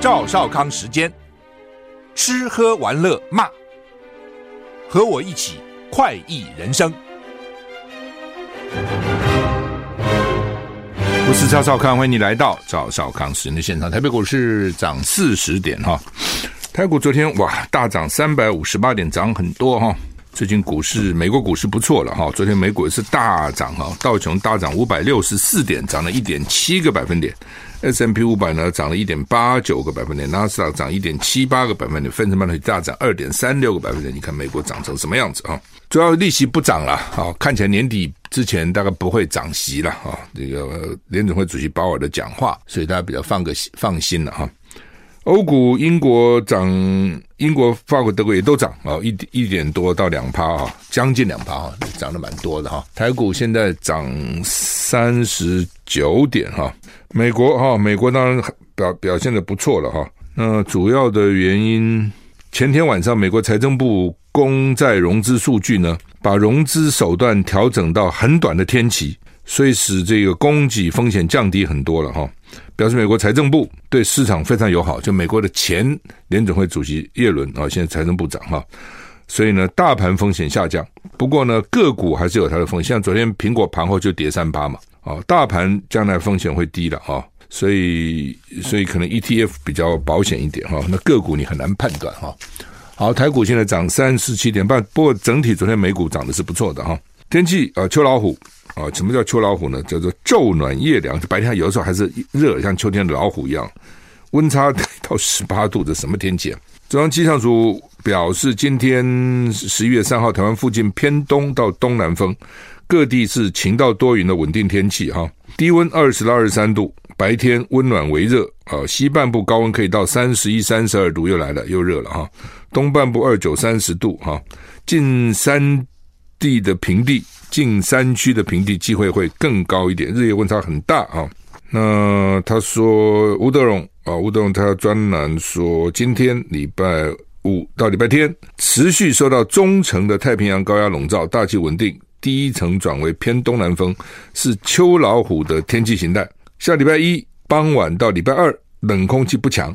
赵少康时间，吃喝玩乐骂，和我一起快意人生。我是赵少康，欢迎你来到赵少康时间的现场。台北股市涨四十点哈，台股昨天哇大涨三百五十八点，涨很多哈。最近股市，美国股市不错了哈。昨天美股也是大涨哈，道琼大涨五百六十四点，涨了一点七个百分点 S M P 五百呢涨了一点八九个百分点；纳斯达克涨一点七八个百分点；分成半导体大涨二点三六个百分点。你看美国涨成什么样子啊？主要利息不涨了啊，看起来年底之前大概不会涨息了啊。这个联总会主席鲍尔的讲话，所以大家比较放个放心了哈。欧股，英国涨，英国、法国、德国也都涨啊，一一点多到两趴啊，将近两趴啊，涨得蛮多的哈。台股现在涨三十九点哈，美国哈，美国当然表表现的不错了哈。那主要的原因，前天晚上美国财政部公债融资数据呢，把融资手段调整到很短的天期。所以使这个供给风险降低很多了哈，表示美国财政部对市场非常友好。就美国的前联准会主席耶伦啊，现在财政部长哈，所以呢，大盘风险下降。不过呢，个股还是有它的风险。像昨天苹果盘后就跌三八嘛，啊，大盘将来风险会低了啊，所以所以可能 ETF 比较保险一点哈。那个股你很难判断哈。好，台股现在涨三十七点半，不过整体昨天美股涨的是不错的哈。天气啊，秋老虎。啊，什么叫秋老虎呢？叫做昼暖夜凉，白天有的时候还是热，像秋天的老虎一样，温差到十八度，这什么天气啊？中央气象署表示，今天十一月三号，台湾附近偏东到东南风，各地是晴到多云的稳定天气哈。低温二十到二十三度，白天温暖为热啊。西半部高温可以到三十一、三十二度，又来了，又热了哈。东半部二九、三十度哈。近山地的平地。近山区的平地机会会更高一点，日夜温差很大啊。那他说吴德荣啊，吴德荣他专栏说，今天礼拜五到礼拜天持续受到中层的太平洋高压笼罩，大气稳定，低层转为偏东南风，是秋老虎的天气形态。下礼拜一傍晚到礼拜二冷空气不强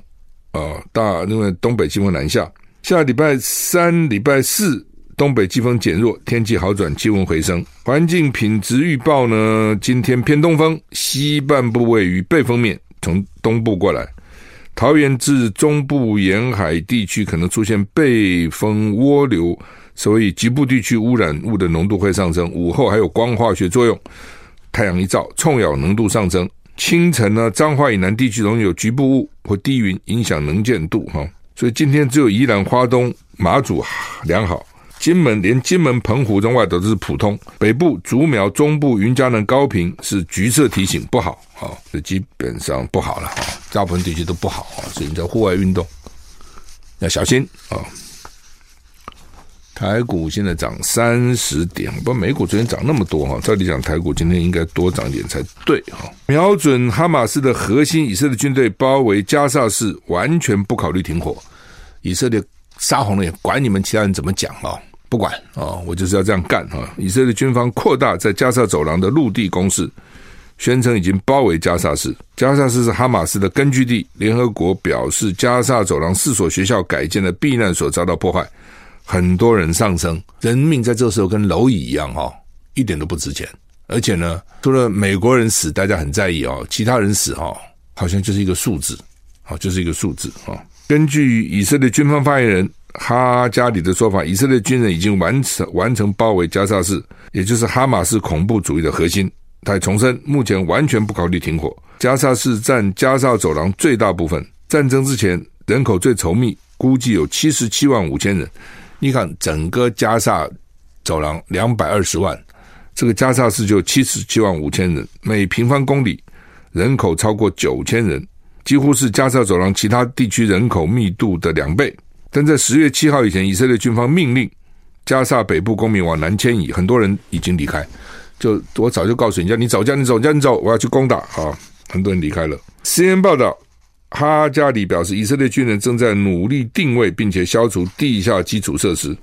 啊，大因为东北季风南下。下礼拜三、礼拜四。东北季风减弱，天气好转，气温回升。环境品质预报呢？今天偏东风，西半部位于背风面，从东部过来。桃园至中部沿海地区可能出现背风涡流，所以局部地区污染物的浓度会上升。午后还有光化学作用，太阳一照，冲氧浓度上升。清晨呢，彰化以南地区容易有局部雾或低云，影响能见度哈。所以今天只有宜兰花东、马祖良好。金门连金门、澎湖中外都是普通，北部竹苗、中部云嘉南、高屏是橘色提醒不好啊，这基本上不好了，大部分地区都不好啊，所以你在户外运动要小心啊。台股现在涨三十点，不，美股昨天涨那么多哈，照理讲台股今天应该多涨点才对哈。瞄准哈马斯的核心，以色列军队包围加萨市，完全不考虑停火，以色列杀红了眼，管你们其他人怎么讲啊？不管啊，我就是要这样干啊！以色列军方扩大在加萨走廊的陆地攻势，宣称已经包围加萨市。加萨市是哈马斯的根据地。联合国表示，加萨走廊四所学校改建的避难所遭到破坏，很多人丧生，人命在这时候跟蝼蚁一样哈，一点都不值钱。而且呢，除了美国人死，大家很在意哦，其他人死哈，好像就是一个数字，好，就是一个数字啊。根据以色列军方发言人。哈加里的说法，以色列军人已经完成完成包围加萨市，也就是哈马斯恐怖主义的核心。他重申，目前完全不考虑停火。加萨市占加沙走廊最大部分，战争之前人口最稠密，估计有七十七万五千人。你看，整个加萨走廊两百二十万，这个加沙市就七十七万五千人，每平方公里人口超过九千人，几乎是加沙走廊其他地区人口密度的两倍。但在十月七号以前，以色列军方命令加沙北部公民往南迁移，很多人已经离开。就我早就告诉人家，你走，叫你走，叫你走，我要去攻打啊！很多人离开了。CNN 报道，哈加里表示，以色列军人正在努力定位并且消除地下基础设施、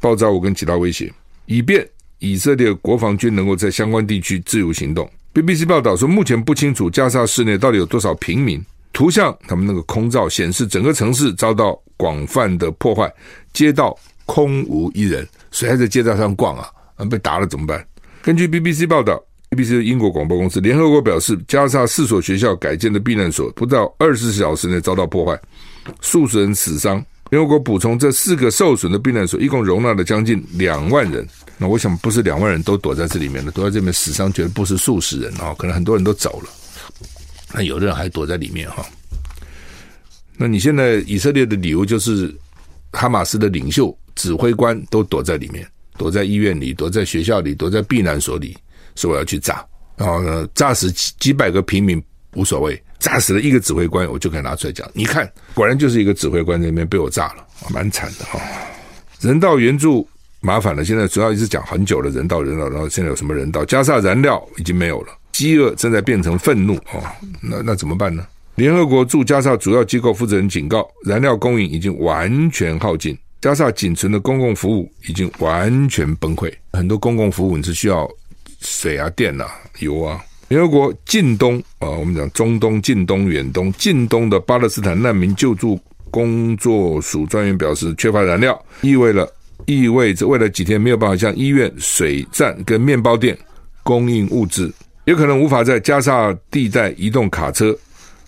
爆炸物跟其他威胁，以便以色列国防军能够在相关地区自由行动。BBC 报道说，目前不清楚加沙市内到底有多少平民。图像，他们那个空照显示整个城市遭到广泛的破坏，街道空无一人，谁还在街道上逛啊？啊，被打了怎么办？根据 BBC 报道，BBC 英国广播公司，联合国表示，加沙四所学校改建的避难所不到二十四小时内遭到破坏，数十人死伤。联合国补充，这四个受损的避难所一共容纳了将近两万人。那我想，不是两万人都躲在这里面的，躲在这边死伤绝对不是数十人啊，可能很多人都走了。那有的人还躲在里面哈。那你现在以色列的理由就是，哈马斯的领袖、指挥官都躲在里面，躲在医院里，躲在学校里，躲在避难所里，说我要去炸，然后呢，炸死几几百个平民无所谓。炸死了一个指挥官，我就可以拿出来讲。你看，果然就是一个指挥官那边被我炸了，蛮惨的哈。人道援助麻烦了，现在主要一直讲很久了，人道人道，然后现在有什么人道？加沙燃料已经没有了，饥饿正在变成愤怒哦。那那怎么办呢？联合国驻加沙主要机构负责人警告，燃料供应已经完全耗尽，加沙仅存的公共服务已经完全崩溃。很多公共服务你是需要水啊、电啊、油啊。联合国近东啊，我们讲中东、近东、远东、近东的巴勒斯坦难民救助工作署专员表示，缺乏燃料意味了意味着未来几天没有办法向医院、水站跟面包店供应物资，也可能无法在加沙地带移动卡车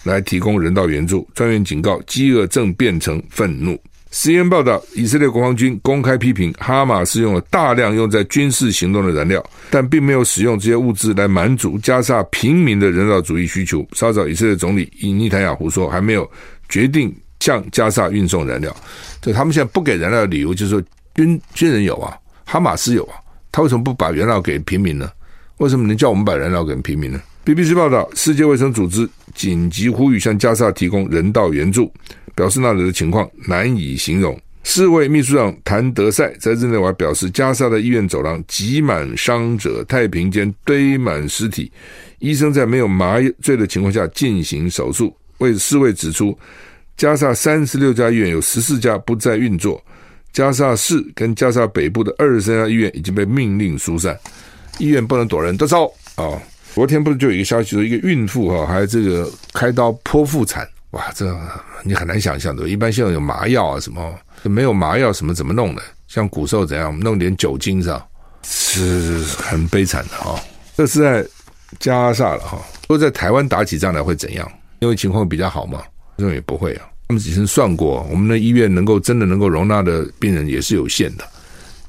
来提供人道援助。专员警告，饥饿正变成愤怒。CNN 报道，以色列国防军公开批评哈马斯用了大量用在军事行动的燃料，但并没有使用这些物资来满足加沙平民的人道主义需求。稍早，以色列总理以尼坦雅胡说，还没有决定向加沙运送燃料。就他们现在不给燃料的理由，就是说军军人有啊，哈马斯有啊，他为什么不把燃料给平民呢？为什么能叫我们把燃料给平民呢？BBC 报道，世界卫生组织紧急呼吁向加沙提供人道援助。表示那里的情况难以形容。世卫秘书长谭德赛在日内瓦表示，加沙的医院走廊挤满伤者，太平间堆满尸体，医生在没有麻醉的情况下进行手术。为世卫指出，加沙三十六家医院有十四家不再运作，加沙市跟加沙北部的二十三家医院已经被命令疏散，医院不能躲人。都走啊、昨天不是就有一个消息说，一个孕妇哈，还这个开刀剖腹产。哇，这你很难想象的。一般现在有麻药啊，什么没有麻药，什么怎么弄的？像骨瘦怎样弄点酒精上，是很悲惨的哈。这是在加沙了哈。如果在台湾打起仗来会怎样？因为情况比较好嘛，这种也不会啊。他们之前算过，我们的医院能够真的能够容纳的病人也是有限的，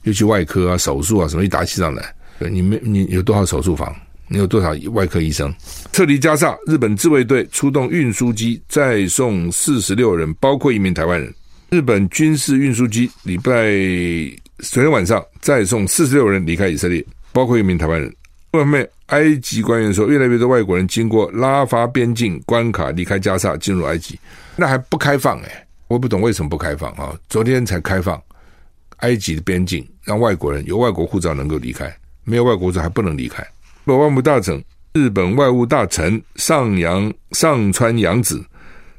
尤其外科啊、手术啊什么，一打起仗来，你没你有多少手术房？你有多少外科医生？撤离加沙，日本自卫队出动运输机再送四十六人，包括一名台湾人。日本军事运输机礼拜昨天晚上再送四十六人离开以色列，包括一名台湾人。外面，埃及官员说，越来越多外国人经过拉法边境关卡离开加沙，进入埃及，那还不开放诶、我不懂为什么不开放啊？昨天才开放埃及的边境，让外国人有外国护照能够离开，没有外国护照还不能离开。日本外务大臣、日本外务大臣上洋上川阳子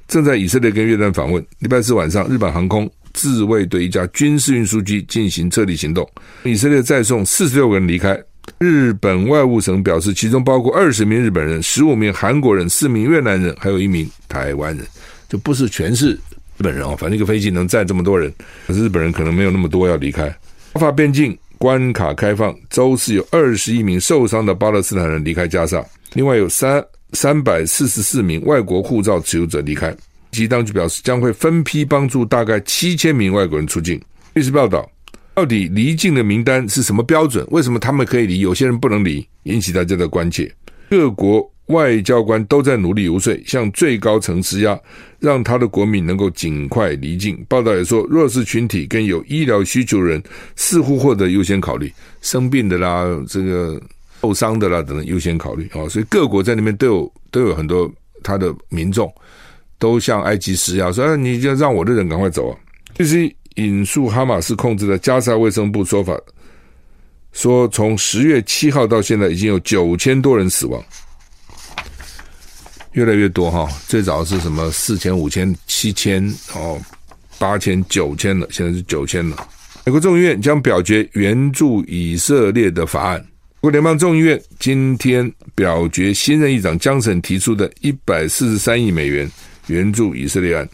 正在以色列跟约旦访问。礼拜四晚上，日本航空自卫队一架军事运输机进行撤离行动，以色列再送四十六个人离开。日本外务省表示，其中包括二十名日本人、十五名韩国人、四名越南人，还有一名台湾人，就不是全是日本人哦。反正一个飞机能载这么多人，可是日本人可能没有那么多要离开。法边境。关卡开放，周四有二十一名受伤的巴勒斯坦人离开加沙，另外有三三百四十四名外国护照持有者离开。其当局表示将会分批帮助大概七千名外国人出境。律师报道，到底离境的名单是什么标准？为什么他们可以离，有些人不能离？引起大家的关切。各国。外交官都在努力游说，向最高层施压，让他的国民能够尽快离境。报道也说，弱势群体跟有医疗需求人似乎获得优先考虑，生病的啦，这个受伤的啦等等优先考虑啊。所以各国在那边都有都有很多他的民众都向埃及施压，说：“啊，你就让我的人赶快走啊！”这是引述哈马斯控制的加沙卫生部说法，说从十月七号到现在已经有九千多人死亡。越来越多哈，最早是什么四千、五千、七千哦，八千、九千了，现在是九千了。美国众议院将表决援助以色列的法案。美国联邦众议院今天表决新任议长江省提出的一百四十三亿美元援助以色列案，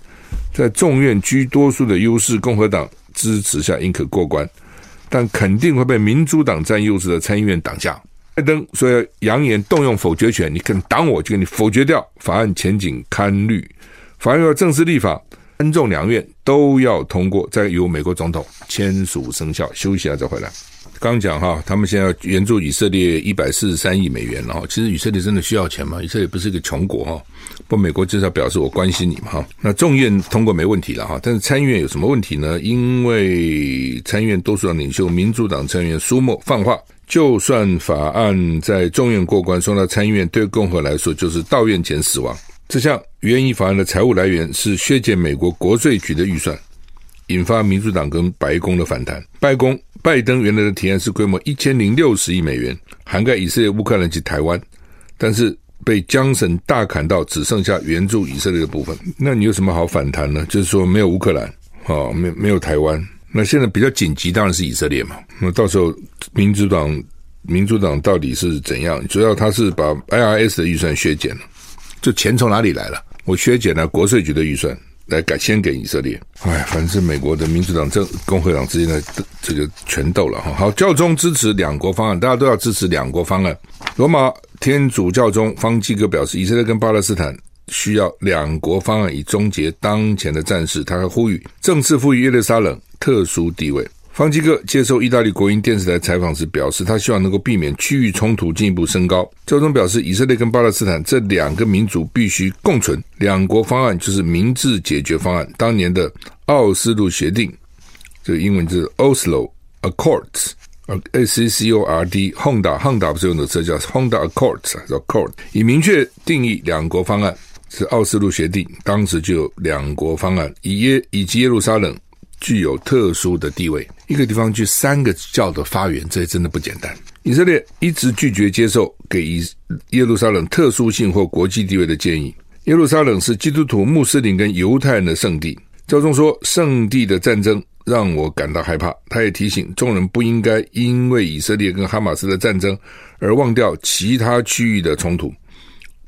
在众院居多数的优势共和党支持下，应可过关，但肯定会被民主党占优势的参议院挡下。拜登说要扬言动用否决权，你肯挡我就给你否决掉。法案前景堪虑，法案要正式立法，参众两院都要通过，再由美国总统签署生效。休息一下再回来。刚讲哈，他们现在援助以色列一百四十三亿美元了哈。其实以色列真的需要钱吗？以色列不是一个穷国哈。不，美国至少表示我关心你嘛哈。那众院通过没问题了哈，但是参议院有什么问题呢？因为参议院多数党领袖民主党参议员苏默放话，就算法案在众院过关送到参议院，对共和来说就是到院前死亡。这项援引法案的财务来源是削减美国国税局的预算，引发民主党跟白宫的反弹。白宫。拜登原来的提案是规模一千零六十亿美元，涵盖以色列、乌克兰及台湾，但是被江省大砍到只剩下援助以色列的部分。那你有什么好反弹呢？就是说没有乌克兰，哦，没没有台湾。那现在比较紧急当然是以色列嘛。那到时候民主党民主党到底是怎样？主要他是把 IRS 的预算削减了，就钱从哪里来了？我削减了国税局的预算。来改先给以色列，哎，反正是美国的民主党、政共和党之间的这个权斗了哈。好，教宗支持两国方案，大家都要支持两国方案。罗马天主教宗方济各表示，以色列跟巴勒斯坦需要两国方案以终结当前的战事。他还呼吁正式赋予耶路撒冷特殊地位。方基哥接受意大利国营电视台采访时表示，他希望能够避免区域冲突进一步升高。教宗表示，以色列跟巴勒斯坦这两个民族必须共存，两国方案就是明智解决方案。当年的奥斯陆协定，这个英文就是 Oslo Accords。a c c o r d Honda Honda 不是用的车叫 Honda Accords，叫 Accord，以明确定义两国方案是奥斯陆协定，当时就有两国方案，以耶以及耶路撒冷。具有特殊的地位，一个地方具三个教的发源，这真的不简单。以色列一直拒绝接受给以耶路撒冷特殊性或国际地位的建议。耶路撒冷是基督徒、穆斯林跟犹太人的圣地。教宗说，圣地的战争让我感到害怕。他也提醒众人不应该因为以色列跟哈马斯的战争而忘掉其他区域的冲突，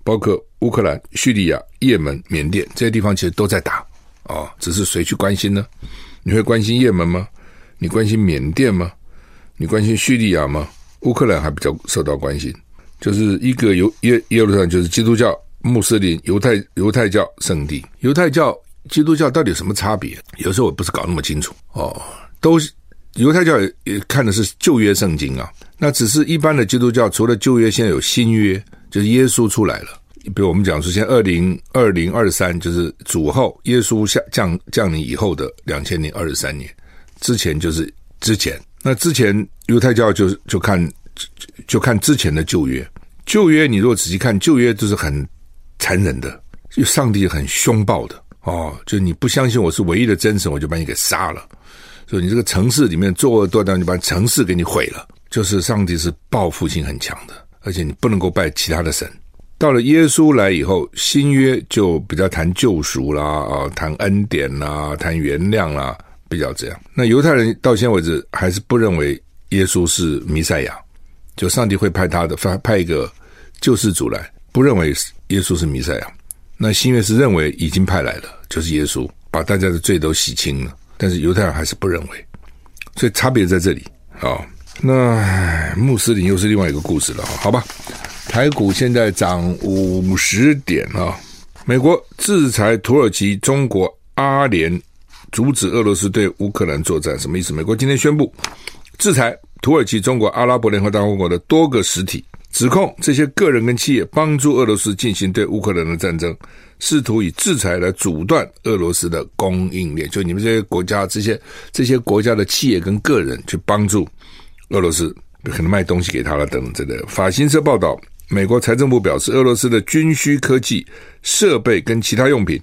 包括乌克兰、叙利亚、也门、缅甸这些地方，其实都在打哦，只是谁去关心呢？你会关心也门吗？你关心缅甸吗？你关心叙利亚吗？乌克兰还比较受到关心，就是一个犹耶耶路撒冷，就是基督教、穆斯林、犹太犹太教圣地。犹太教、基督教到底有什么差别？有时候我不是搞那么清楚哦。都犹太教也也看的是旧约圣经啊，那只是一般的基督教，除了旧约，现在有新约，就是耶稣出来了。比如我们讲说，现在二零二零二三就是主后耶稣下降降临以后的两千零二十三年，之前就是之前。那之前犹太教就就看就，看之前的旧约，旧约你如果仔细看旧约，都是很残忍的，就上帝很凶暴的哦，就你不相信我是唯一的真神，我就把你给杀了。所以你这个城市里面作恶多端，就把城市给你毁了。就是上帝是报复性很强的，而且你不能够拜其他的神。到了耶稣来以后，新约就比较谈救赎啦，啊，谈恩典啦，谈原谅啦，比较这样。那犹太人到现在为止还是不认为耶稣是弥赛亚，就上帝会派他的，派派一个救世主来，不认为耶稣是弥赛亚。那新约是认为已经派来了，就是耶稣把大家的罪都洗清了，但是犹太人还是不认为，所以差别在这里啊。那穆斯林又是另外一个故事了，好吧。台股现在涨五十点啊！美国制裁土耳其、中国、阿联，阻止俄罗斯对乌克兰作战，什么意思？美国今天宣布制裁土耳其、中国、阿拉伯联合大公国的多个实体，指控这些个人跟企业帮助俄罗斯进行对乌克兰的战争，试图以制裁来阻断俄罗斯的供应链。就你们这些国家、这些这些国家的企业跟个人去帮助俄罗斯，可能卖东西给他了等等之类。法新社报道。美国财政部表示，俄罗斯的军需科技设备跟其他用品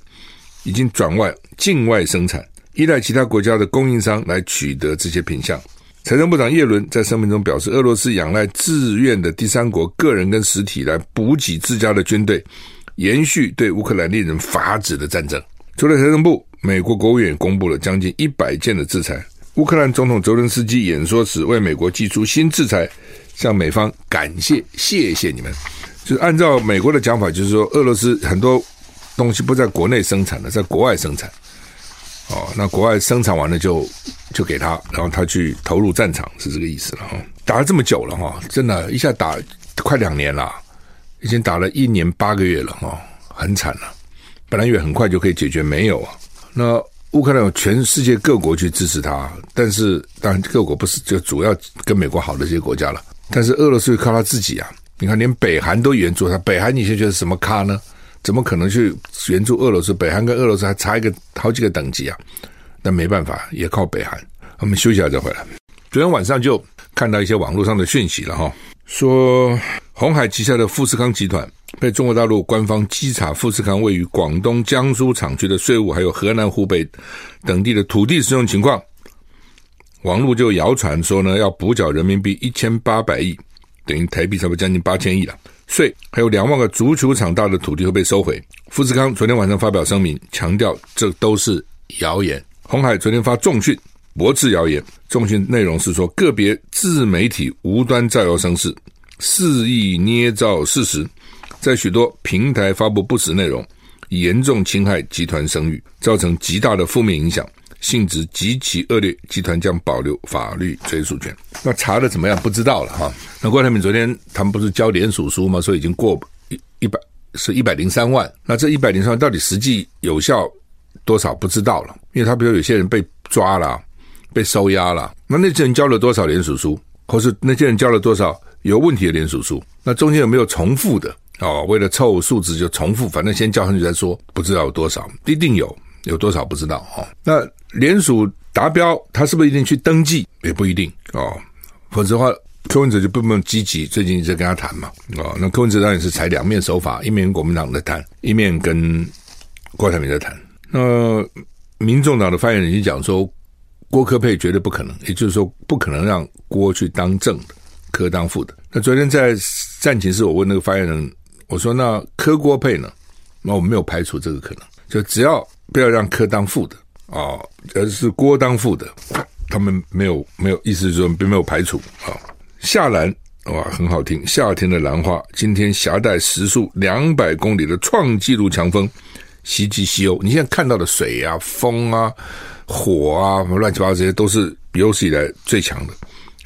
已经转外境外生产，依赖其他国家的供应商来取得这些品项。财政部长耶伦在声明中表示，俄罗斯仰赖自愿的第三国个人跟实体来补给自家的军队，延续对乌克兰令人发指的战争。除了财政部，美国国务院也公布了将近一百件的制裁。乌克兰总统泽伦斯基演说时为美国祭出新制裁。向美方感谢，谢谢你们。就是按照美国的讲法，就是说，俄罗斯很多东西不在国内生产的，在国外生产。哦，那国外生产完了就就给他，然后他去投入战场，是这个意思了哈。打了这么久了哈，真的，一下打快两年了，已经打了一年八个月了哈，很惨了。本来以为很快就可以解决，没有啊。那乌克兰有全世界各国去支持他，但是当然各国不是就主要跟美国好的这些国家了，但是俄罗斯靠他自己啊。你看，连北韩都援助他，北韩你现在觉得什么咖呢？怎么可能去援助俄罗斯？北韩跟俄罗斯还差一个好几个等级啊！那没办法，也靠北韩。我们休息一下再回来。昨天晚上就看到一些网络上的讯息了哈，说红海旗下的富士康集团被中国大陆官方稽查，富士康位于广东、江苏厂区的税务，还有河南、湖北等地的土地使用情况。网络就谣传说呢，要补缴人民币一千八百亿，等于台币差不多将近八千亿了。税还有两万个足球场大的土地会被收回。富士康昨天晚上发表声明，强调这都是谣言。鸿海昨天发重讯，驳斥谣言。重讯内容是说，个别自媒体无端造谣生事，肆意捏造事实，在许多平台发布不实内容，严重侵害集团声誉，造成极大的负面影响。性质极其恶劣，集团将保留法律追诉权。那查的怎么样？不知道了哈。那郭台铭昨天他们不是交联署书吗？说已经过一一百是一百零三万。那这一百零三万到底实际有效多少？不知道了。因为他比如有些人被抓了，被收押了。那那些人交了多少联署书？或是那些人交了多少有问题的联署书？那中间有没有重复的？哦，为了凑数字就重复，反正先交上去再说。不知道有多少，一定有。有多少不知道哦？那联署达标，他是不是一定去登记？也不一定哦。否则的话，柯文哲就不那么积极。最近一直跟他谈嘛，哦，那柯文哲当然是采两面手法，一面跟国民党在谈，一面跟郭台铭在谈。那民众党的发言人已经讲说，郭柯配绝对不可能，也就是说，不可能让郭去当正的，柯当副的。那昨天在战情室，我问那个发言人，我说：“那柯郭配呢？”那我们没有排除这个可能，就只要。不要让柯当副的啊、哦，而是郭当副的。他们没有没有意思，说并没有排除啊、夏兰哇，很好听。夏天的兰花，今天夹带时速两百公里的创纪录强风袭击西欧。你现在看到的水啊、风啊、火啊，什么乱七八糟这些，都是有史以来最强的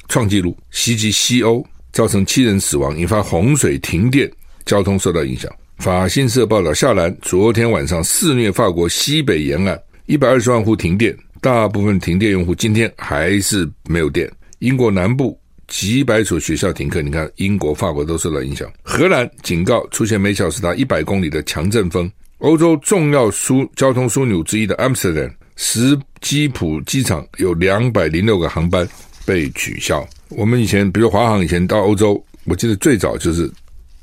创纪录袭击西欧，造成七人死亡，引发洪水、停电，交通受到影响。法新社报道，夏兰昨天晚上肆虐法国西北沿岸，一百二十万户停电，大部分停电用户今天还是没有电。英国南部几百所学校停课，你看英国、法国都受到影响。荷兰警告出现每小时达一百公里的强阵风。欧洲重要枢交通枢纽之一的 Amsterdam 史基普机场有两百零六个航班被取消。我们以前，比如华航以前到欧洲，我记得最早就是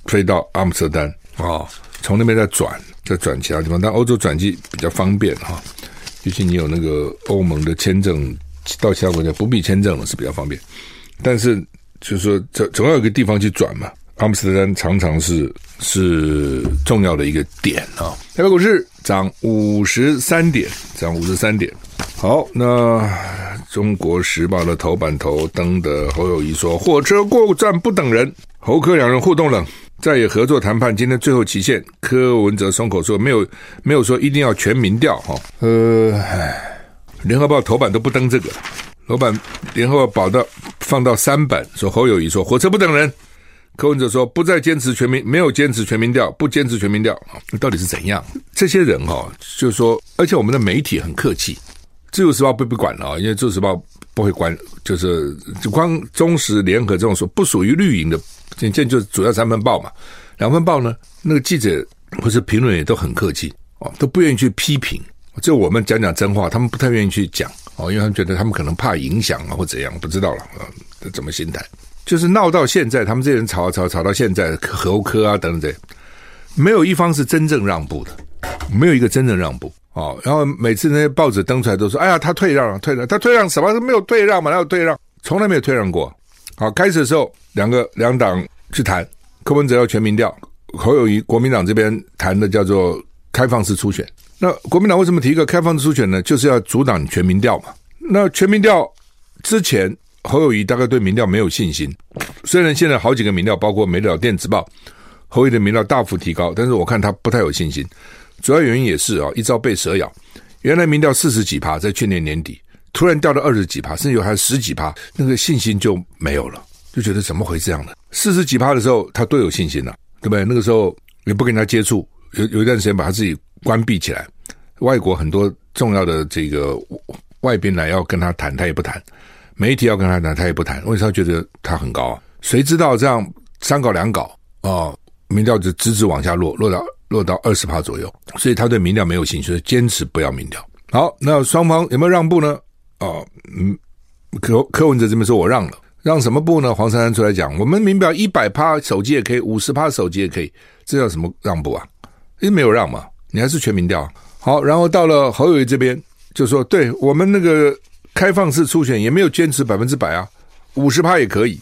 飞到阿姆斯特丹。哦，从那边再转，再转其他地方，但欧洲转机比较方便哈，尤其你有那个欧盟的签证，到其他国家不必签证了是比较方便。但是就是说，总总要有个地方去转嘛。阿姆斯特丹常常是是重要的一个点啊。台北股市涨五十三点，涨五十三点。好，那中国时报的头版头登的侯友谊说：“火车过站不等人。”侯科两人互动冷。在野合作谈判今天最后期限，柯文哲松口说没有没有说一定要全民调哈。呃，联合报头版都不登这个，老板联合报保到放到三版，说侯友谊说火车不等人，柯文哲说不再坚持全民，没有坚持全民调，不坚持全民调，到底是怎样？这些人哈，就是说，而且我们的媒体很客气，自由时报不不管了啊，因为自由时报不会管，就是就光中时联合这种说不属于绿营的。现在就主要三份报嘛，两份报呢，那个记者或是评论也都很客气哦，都不愿意去批评。就我们讲讲真话，他们不太愿意去讲哦，因为他们觉得他们可能怕影响啊，或怎样，不知道了啊，怎么心态？就是闹到现在，他们这些人吵啊吵吵到现在，侯科啊等等这，没有一方是真正让步的，没有一个真正让步哦。然后每次那些报纸登出来都说：“哎呀，他退让了，退让，他退让什么？他没有退让嘛？哪有退让？从来没有退让过。”好，开始的时候，两个两党去谈，柯文哲要全民调，侯友谊国民党这边谈的叫做开放式初选。那国民党为什么提一个开放式初选呢？就是要阻挡全民调嘛。那全民调之前，侯友谊大概对民调没有信心。虽然现在好几个民调，包括《美丽岛电子报》，侯友谊的民调大幅提高，但是我看他不太有信心。主要原因也是啊，一朝被蛇咬。原来民调四十几趴，在去年年底突然掉到二十几趴，甚至有还十几趴，那个信心就没有了，就觉得怎么会这样呢？四十几趴的时候，他都有信心了，对不对？那个时候也不跟他接触，有有一段时间把他自己关闭起来，外国很多重要的这个外宾来要跟他谈，他也不谈；媒体要跟他谈，他也不谈。为什么他觉得他很高啊？谁知道这样三搞两搞哦，民调就直直往下落，落到。落到二十趴左右，所以他对民调没有兴趣，坚持不要民调。好，那双方有没有让步呢？哦，嗯，柯柯文哲这边说我让了，让什么步呢？黄珊珊出来讲，我们民调一百趴手机也可以，五十趴手机也可以，这叫什么让步啊？因为没有让嘛，你还是全民调。好，然后到了侯友谊这边，就说对我们那个开放式初选也没有坚持百分之百啊，五十趴也可以，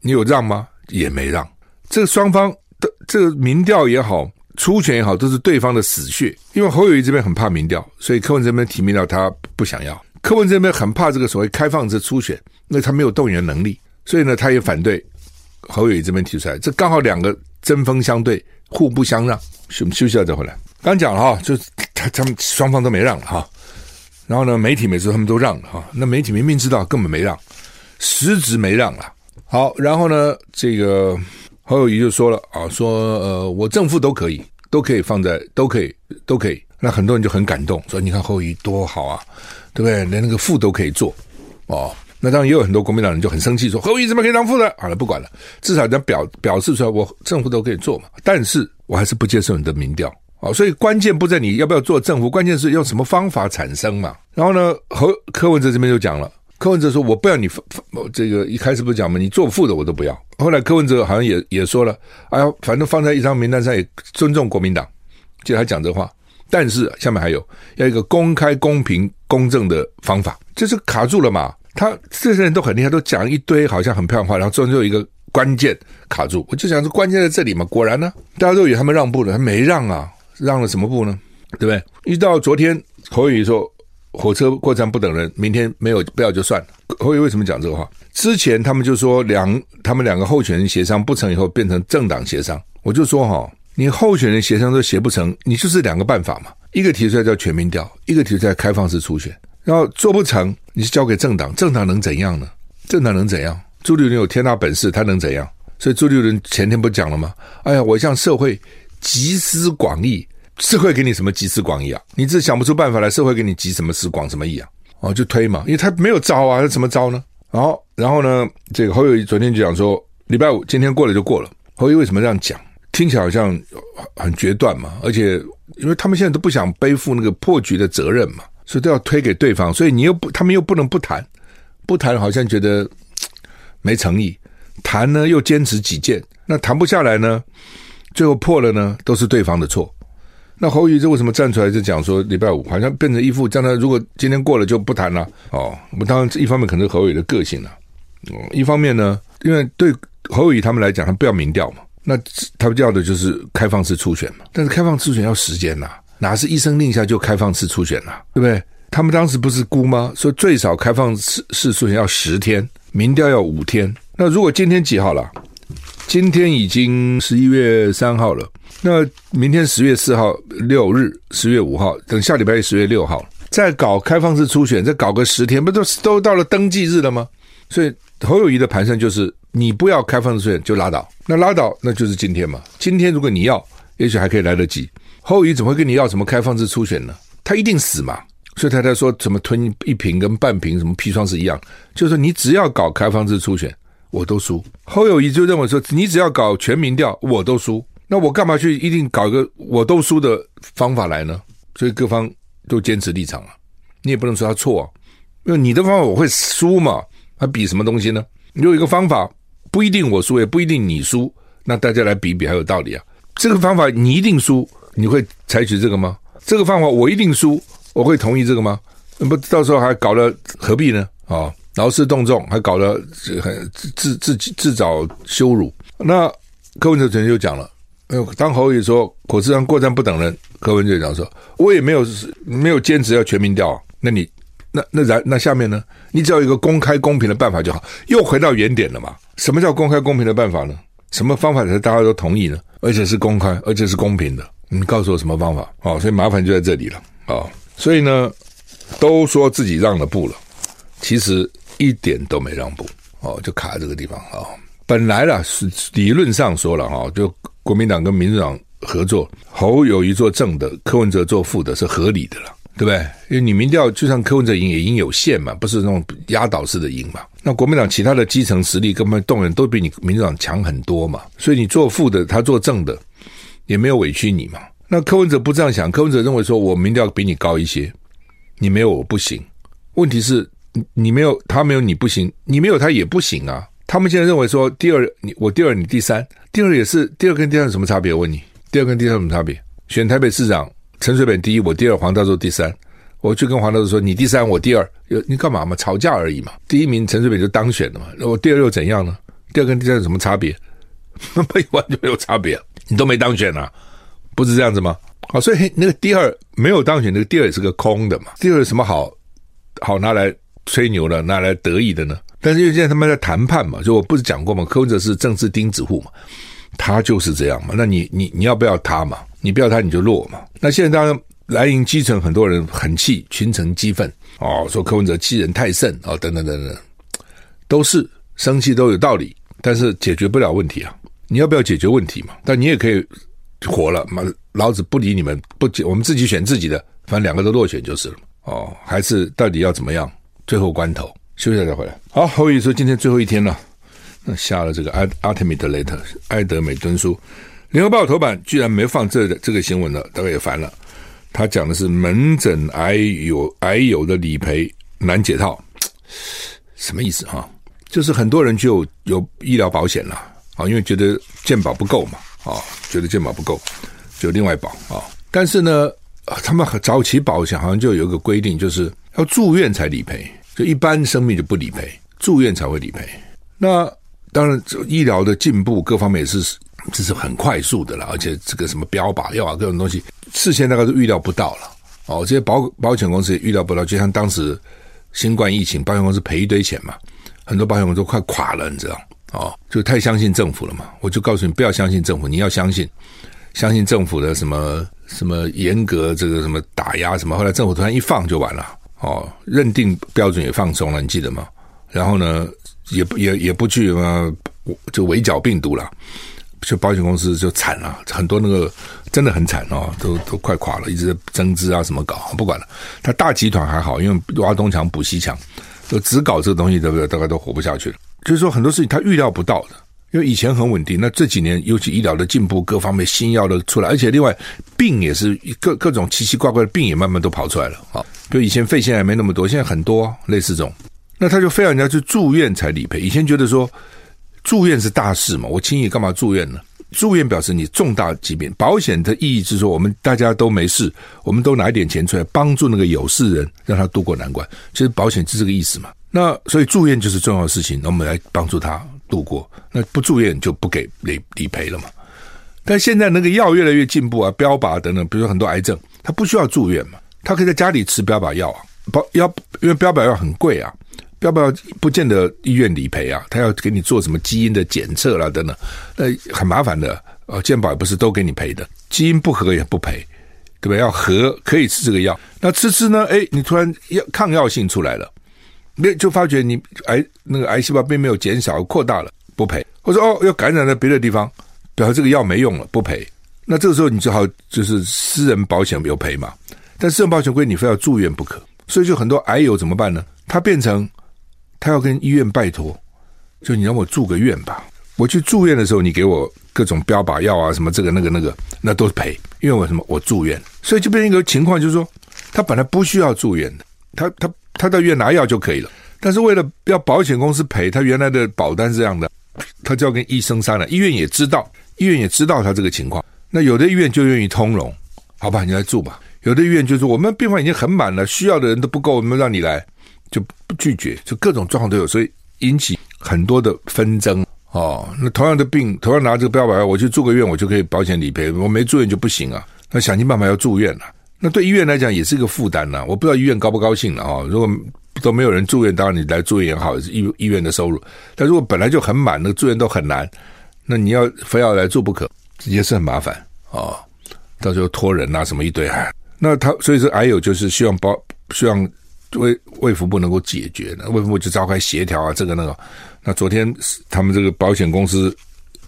你有让吗？也没让。这双方的这个民调也好。初选也好，都是对方的死穴。因为侯友谊这边很怕民调，所以柯文这边提名调他不想要。柯文这边很怕这个所谓开放式初选，那他没有动员能力，所以呢，他也反对侯友谊这边提出来。这刚好两个针锋相对，互不相让。休休息了再回来。刚讲了哈，就他他们双方都没让了哈。然后呢，媒体每次他们都让了哈。那媒体明明知道根本没让，实质没让了。好，然后呢，这个。侯友谊就说了啊，说呃，我正负都可以，都可以放在，都可以，都可以。那很多人就很感动，说你看侯友谊多好啊，对不对？连那个负都可以做哦。那当然也有很多国民党人就很生气，说侯友谊怎么可以当负的？好了，不管了，至少要表表示出来，我正负都可以做嘛。但是我还是不接受你的民调啊。所以关键不在你要不要做正负，关键是用什么方法产生嘛。然后呢，侯柯文哲这边就讲了。柯文哲说：“我不要你这个一开始不是讲吗？你做负的我都不要。后来柯文哲好像也也说了，哎呀，反正放在一张名单上也尊重国民党，就他讲这话。但是下面还有要一个公开、公平、公正的方法，就是卡住了嘛。他这些人都很厉害，都讲一堆好像很漂亮话，然后最后一个关键卡住。我就想说，关键在这里嘛。果然呢，大家都以为他们让步了，他没让啊，让了什么步呢？对不对？一到昨天，侯友宜说。”火车过站不等人，明天没有不要就算了。侯友为什么讲这个话？之前他们就说两他们两个候选人协商不成以后变成政党协商，我就说哈，你候选人协商都协不成，你就是两个办法嘛，一个提出来叫全民调，一个提出来开放式初选，然后做不成，你是交给政党，政党能怎样呢？政党能怎样？朱立伦有天大本事，他能怎样？所以朱立伦前天不讲了吗？哎呀，我向社会集思广益。社会给你什么集思广益啊？你自己想不出办法来，社会给你集什么思广什么益啊？哦，就推嘛，因为他没有招啊，他怎么招呢？然后，然后呢，这个侯友谊昨天就讲说，礼拜五今天过了就过了。侯友宜为什么这样讲？听起来好像很决断嘛，而且因为他们现在都不想背负那个破局的责任嘛，所以都要推给对方，所以你又不，他们又不能不谈，不谈好像觉得没诚意，谈呢又坚持己见，那谈不下来呢，最后破了呢，都是对方的错。那侯宇这为什么站出来就讲说礼拜五好像变成一副将来如果今天过了就不谈了哦？我们当然一方面可能是侯宇的个性了，哦，一方面呢，因为对侯宇他们来讲，他不要民调嘛，那他们要的就是开放式初选嘛。但是开放式初选要时间呐，哪是一声令下就开放式初选呐？对不对？他们当时不是估吗？说最少开放式式初选要十天，民调要五天。那如果今天几号了？今天已经十一月三号了。那明天十月四号六日，十月五号，等下礼拜十月六号再搞开放式初选，再搞个十天，不都都到了登记日了吗？所以侯友谊的盘算就是，你不要开放式初选就拉倒，那拉倒那就是今天嘛。今天如果你要，也许还可以来得及。侯友谊怎么会跟你要什么开放式初选呢？他一定死嘛。所以他才说什么吞一瓶跟半瓶什么砒霜是一样，就是说你只要搞开放式初选，我都输。侯友宜就认为说，你只要搞全民调，我都输。那我干嘛去一定搞一个我都输的方法来呢？所以各方都坚持立场啊，你也不能说他错啊，因为你的方法我会输嘛，还比什么东西呢？你有一个方法不一定我输，也不一定你输，那大家来比比还有道理啊。这个方法你一定输，你会采取这个吗？这个方法我一定输，我会同意这个吗？那不到时候还搞了何必呢？啊，劳师动众，还搞得很自自己自找羞辱。那柯文哲昨天就讲了。哎呦，当侯友说火车上过站不等人，柯文哲讲说，我也没有没有坚持要全民调，那你那那然那下面呢？你只要一个公开公平的办法就好，又回到原点了嘛？什么叫公开公平的办法呢？什么方法才大家都同意呢？而且是公开，而且是公平的，你告诉我什么方法？哦，所以麻烦就在这里了。哦，所以呢，都说自己让了步了，其实一点都没让步。哦，就卡在这个地方啊。哦，本来啦是理论上说了哈，就国民党跟民主党合作，侯友谊做正的，柯文哲做副的，是合理的了。对不对？因为你民调就算柯文哲赢也赢有限嘛，不是那种压倒式的赢嘛。那国民党其他的基层实力根本动员都比你民主党强很多嘛，所以你做副的，他做正的，也没有委屈你嘛。那柯文哲不这样想，柯文哲认为说我民调比你高一些，你没有我不行。问题是，你没有他没有你不行，你没有他也不行啊。他们现在认为说第二你我第二你第三，第二也是第二跟第三有什么差别？我问你，第二跟第三有什么差别？选台北市长。陈水扁第一，我第二，黄道周第三，我就跟黄道周说：“你第三，我第二，有你干嘛嘛？吵架而已嘛。第一名陈水扁就当选了嘛，我第二又怎样呢？第二跟第三有什么差别？没完全没有差别，你都没当选啊，不是这样子吗？好，所以那个第二没有当选，那个第二也是个空的嘛。第二有什么好好拿来吹牛了，拿来得意的呢？但是因为现在他们在谈判嘛，就我不是讲过嘛，柯文哲是政治钉子户嘛，他就是这样嘛。那你你你要不要他嘛？你不要他，你就落嘛。那现在当然蓝营基层很多人很气，群情激愤哦，说柯文哲欺人太甚哦，等等等等，都是生气都有道理，但是解决不了问题啊。你要不要解决问题嘛？但你也可以活了嘛，老子不理你们，不，我们自己选自己的，反正两个都落选就是了哦。还是到底要怎么样？最后关头休息一下再回来。好，侯友宜说今天最后一天了，那下了这个阿阿特米德雷特埃德美敦书。联合报头版居然没放这个、这个新闻了，大概也烦了。他讲的是门诊癌友癌友的理赔难解套，什么意思哈？就是很多人就有，有医疗保险了啊，因为觉得健保不够嘛啊，觉得健保不够，就另外保啊。但是呢，他们早期保险好像就有一个规定，就是要住院才理赔，就一般生命就不理赔，住院才会理赔。那当然，医疗的进步各方面也是。这是很快速的了，而且这个什么标靶药啊，各种东西事先大概都预料不到了哦。这些保保险公司也预料不到，就像当时新冠疫情，保险公司赔一堆钱嘛，很多保险公司都快垮了，你知道哦，就太相信政府了嘛。我就告诉你，不要相信政府，你要相信相信政府的什么什么严格这个什么打压什么。后来政府突然一放就完了哦，认定标准也放松了，你记得吗？然后呢，也不也也不去什么就围剿病毒了。就保险公司就惨了，很多那个真的很惨哦，都都快垮了，一直在增资啊什么搞，不管了。他大集团还好，因为挖东墙补西墙，就只搞这个东西，对不对？大概都活不下去了。就是说很多事情他预料不到的，因为以前很稳定，那这几年尤其医疗的进步，各方面新药都出来，而且另外病也是各各种奇奇怪怪的病也慢慢都跑出来了啊。比如以前肺腺癌没那么多，现在很多类似这种，那他就非要人家去住院才理赔。以前觉得说。住院是大事嘛？我轻易干嘛住院呢？住院表示你重大疾病，保险的意义是说，我们大家都没事，我们都拿一点钱出来帮助那个有事人，让他度过难关。其实保险是这个意思嘛。那所以住院就是重要的事情，那我们来帮助他度过。那不住院就不给理理赔了嘛。但现在那个药越来越进步啊，标靶等等，比如说很多癌症，他不需要住院嘛，他可以在家里吃标靶药啊，标药因为标靶药很贵啊。标靶药不见得医院理赔啊？他要给你做什么基因的检测啦等等，那很麻烦的。呃，健保也不是都给你赔的，基因不合也不赔，对吧？要合可以吃这个药，那吃吃呢？哎，你突然药抗药性出来了，那就发觉你癌那个癌细胞并没有减少扩大了，不赔。或者哦，要感染在别的地方，表示这个药没用了，不赔。那这个时候你只好就是私人保险有赔嘛，但私人保险规定你非要住院不可，所以就很多癌友怎么办呢？他变成。他要跟医院拜托，就你让我住个院吧。我去住院的时候，你给我各种标靶药啊，什么这个那个那个，那都是赔。因为我什么，我住院，所以就变成一个情况，就是说，他本来不需要住院的，他他他到医院拿药就可以了。但是为了要保险公司赔，他原来的保单是这样的，他就要跟医生商量。医院也知道，医院也知道他这个情况。那有的医院就愿意通融，好吧，你来住吧。有的医院就是，我们病房已经很满了，需要的人都不够，我们让你来。就不拒绝，就各种状况都有，所以引起很多的纷争哦。那同样的病，同样拿这个标靶药，我去住个院，我就可以保险理赔；我没住院就不行啊。那想尽办法要住院了，那对医院来讲也是一个负担呐。我不知道医院高不高兴了啊。如果都没有人住院，当然你来住院也好，医医院的收入。但如果本来就很满，那住院都很难，那你要非要来住不可，也是很麻烦啊。到时候托人啊什么一堆，那他所以说还有就是希望保希望卫卫福部能够解决，那卫福部就召开协调啊，这个那个。那昨天他们这个保险公司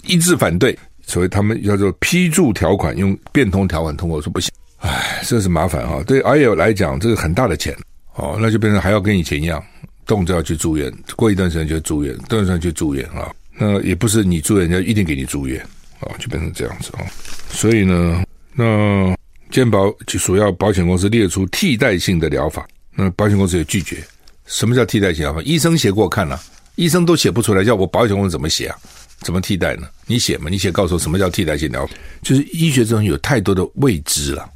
一致反对，所以他们叫做批注条款用变通条款通过，说不行。唉，这是麻烦哈。对 IL 来讲，这个很大的钱哦，那就变成还要跟以前一样，动辄要去住院，过一段时间就住院，一段时间就住院啊。那也不是你住院，人家一定给你住院啊，就变成这样子啊。所以呢，那健保就索要保险公司列出替代性的疗法，那保险公司也拒绝。什么叫替代性疗法？医生写过看了，医生都写不出来，叫我保险公司怎么写啊？怎么替代呢？你写嘛，你写告诉我什么叫替代性疗法？就是医学中有太多的未知了。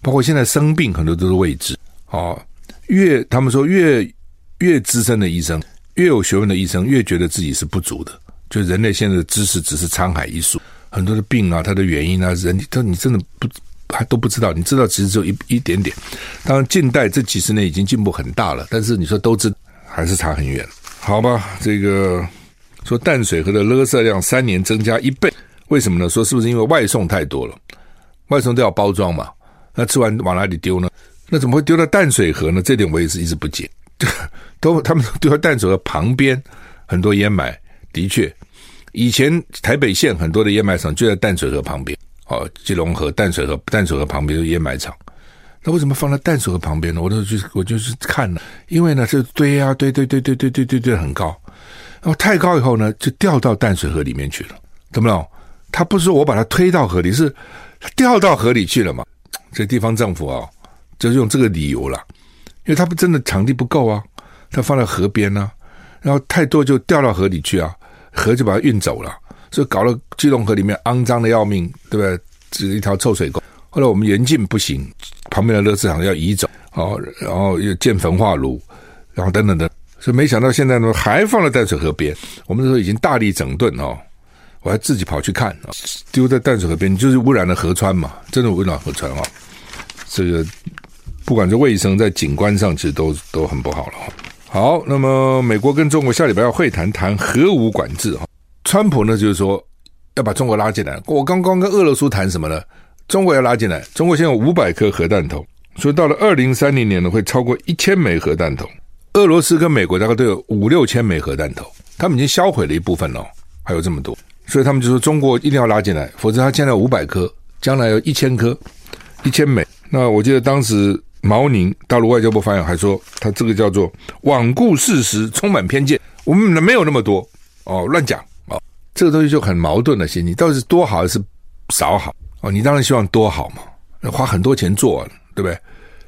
包括现在生病很多都是未知哦，越他们说越越资深的医生，越有学问的医生，越觉得自己是不足的。就人类现在的知识只是沧海一粟，很多的病啊，它的原因啊，人他你真的不还都不知道，你知道其实只有一一点点。当然，近代这几十年已经进步很大了，但是你说都知还是差很远。好吧，这个说淡水河的垃圾量三年增加一倍，为什么呢？说是不是因为外送太多了？外送都要包装嘛。那吃完往哪里丢呢？那怎么会丢到淡水河呢？这点我也是一直不解。都他们丢到淡水河旁边很多烟霾，的确，以前台北县很多的烟霾厂就在淡水河旁边。哦，基隆河、淡水河、淡水河旁边的烟霾厂，那为什么放在淡水河旁边呢？我都去，我就去看了，因为呢，这堆啊堆堆堆堆堆堆堆堆很高，然后太高以后呢，就掉到淡水河里面去了，懂不懂？他不是说我把它推到河里，是掉到河里去了嘛？这地方政府啊，就用这个理由了，因为他不真的场地不够啊，他放在河边呢、啊，然后太多就掉到河里去啊，河就把它运走了，所以搞了基隆河里面肮脏的要命，对不对？只是一条臭水沟。后来我们严禁不行，旁边的垃圾场要移走，哦，然后又建焚化炉，然后等等等，所以没想到现在呢还放在淡水河边，我们那时候已经大力整顿哦。我还自己跑去看啊，丢在淡水河边，就是污染了河川嘛，真的污染河川啊！这个不管是卫生，在景观上其实都都很不好了。好，那么美国跟中国下礼拜要会谈，谈核武管制哈。川普呢就是说要把中国拉进来。我刚刚跟俄罗斯谈什么呢？中国要拉进来。中国现在有五百颗核弹头，所以到了二零三零年呢会超过一千枚核弹头。俄罗斯跟美国大概都有五六千枚核弹头，他们已经销毁了一部分了，还有这么多。所以他们就说中国一定要拉进来，否则他现在五百颗，将来有一千颗，一千枚。那我记得当时毛宁大陆外交部发言还说，他这个叫做罔顾事实，充满偏见。我们没有那么多哦，乱讲哦，这个东西就很矛盾的心理，到底是多好还是少好哦？你当然希望多好嘛，花很多钱做，对不对？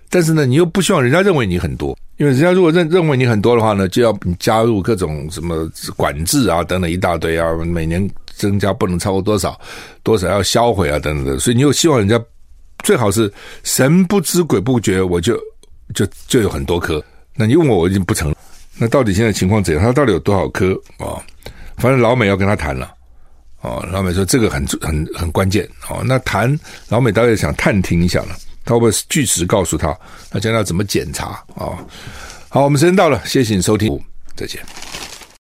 但是呢，你又不希望人家认为你很多。因为人家如果认认为你很多的话呢，就要加入各种什么管制啊等等一大堆啊，每年增加不能超过多少，多少要销毁啊等等的，所以你又希望人家最好是神不知鬼不觉，我就就就有很多颗。那你问我，我已经不成了。那到底现在情况怎样？他到底有多少颗啊？反正老美要跟他谈了啊，老美说这个很很很关键啊。那谈老美倒也想探听一下了。他会不会据实告诉他？那将来要怎么检查啊？好，我们时间到了，谢谢你收听，再见。